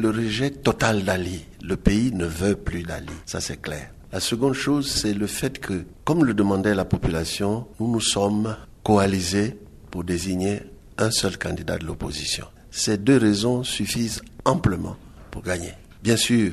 Le rejet total d'Ali. Le pays ne veut plus d'Ali. Ça, c'est clair. La seconde chose, c'est le fait que, comme le demandait la population, nous nous sommes coalisés pour désigner un seul candidat de l'opposition. Ces deux raisons suffisent amplement pour gagner. Bien sûr,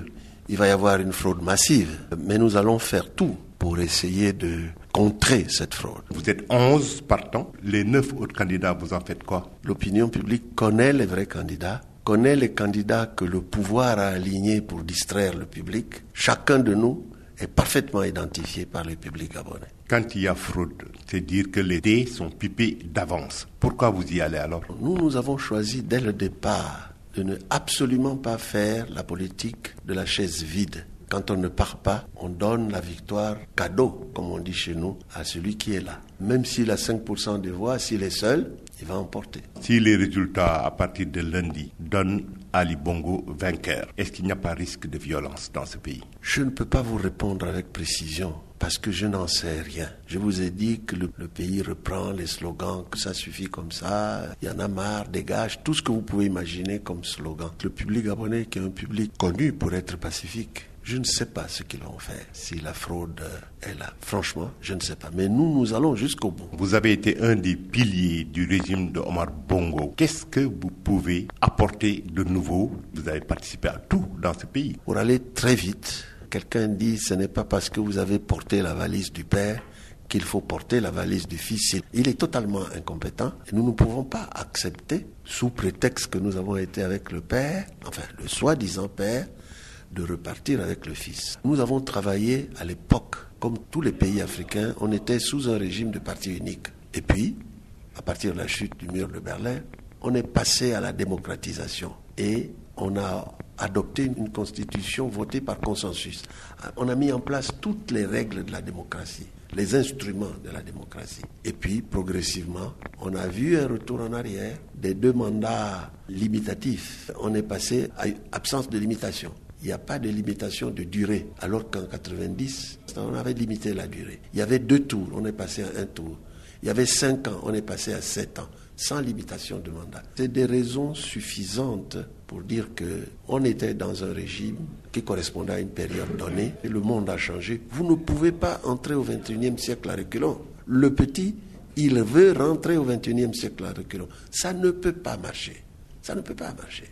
il va y avoir une fraude massive, mais nous allons faire tout pour essayer de contrer cette fraude. Vous êtes 11 partants, les 9 autres candidats, vous en faites quoi? L'opinion publique connaît les vrais candidats, connaît les candidats que le pouvoir a alignés pour distraire le public. Chacun de nous est parfaitement identifié par le public gabonais. Quand il y a fraude, c'est dire que les dés sont pipés d'avance. Pourquoi vous y allez alors? Nous, nous avons choisi dès le départ de ne absolument pas faire la politique de la chaise vide. Quand on ne part pas, on donne la victoire cadeau, comme on dit chez nous, à celui qui est là. Même s'il a 5% des voix, s'il est seul, il va emporter. Si les résultats à partir de lundi donnent Ali Bongo vainqueur, est-ce qu'il n'y a pas risque de violence dans ce pays? Je ne peux pas vous répondre avec précision parce que je n'en sais rien. Je vous ai dit que le, le, pays reprend les slogans, que ça suffit comme ça, il y en a marre, dégage, tout ce que vous pouvez imaginer comme slogan. Le public gabonais qui est un public connu pour être pacifique, je ne sais pas ce qu'ils vont faire, si la fraude est là. Franchement, je ne sais pas. Mais nous, nous allons jusqu'au bout. Vous avez été un des piliers du régime de Omar Bongo. Qu'est-ce que vous pouvez apporter de nouveau? Vous avez participé à tout dans ce pays. Pour aller très vite, quelqu'un dit ce n'est pas parce que vous avez porté la valise du père qu'il faut porter la valise du fils. Il est totalement incompétent et nous ne pouvons pas accepter, sous prétexte que nous avons été avec le père, enfin le soi-disant père, de repartir avec le fils. Nous avons travaillé à l'époque, comme tous les pays africains, on était sous un régime de parti unique. Et puis, à partir de la chute du mur de Berlin, on est passé à la démocratisation et on a adopté une constitution votée par consensus. On a mis en place toutes les règles de la démocratie, les instruments de la démocratie. Et puis, progressivement, on a vu un retour en arrière des deux mandats limitatifs. On est passé à absence de limitation il n'y a pas de limitation de durée. Alors qu'en 90, on avait limité la durée. Il y avait deux tours, on est passé à un tour. Il y avait cinq ans, on est passé à sept ans, sans limitation de mandat. C'est des raisons suffisantes pour dire qu'on était dans un régime qui correspondait à une période donnée et le monde a changé. Vous ne pouvez pas entrer au 21e siècle à reculons. Le petit, il veut rentrer au 21e siècle à reculons. Ça ne peut pas marcher. Ça ne peut pas marcher.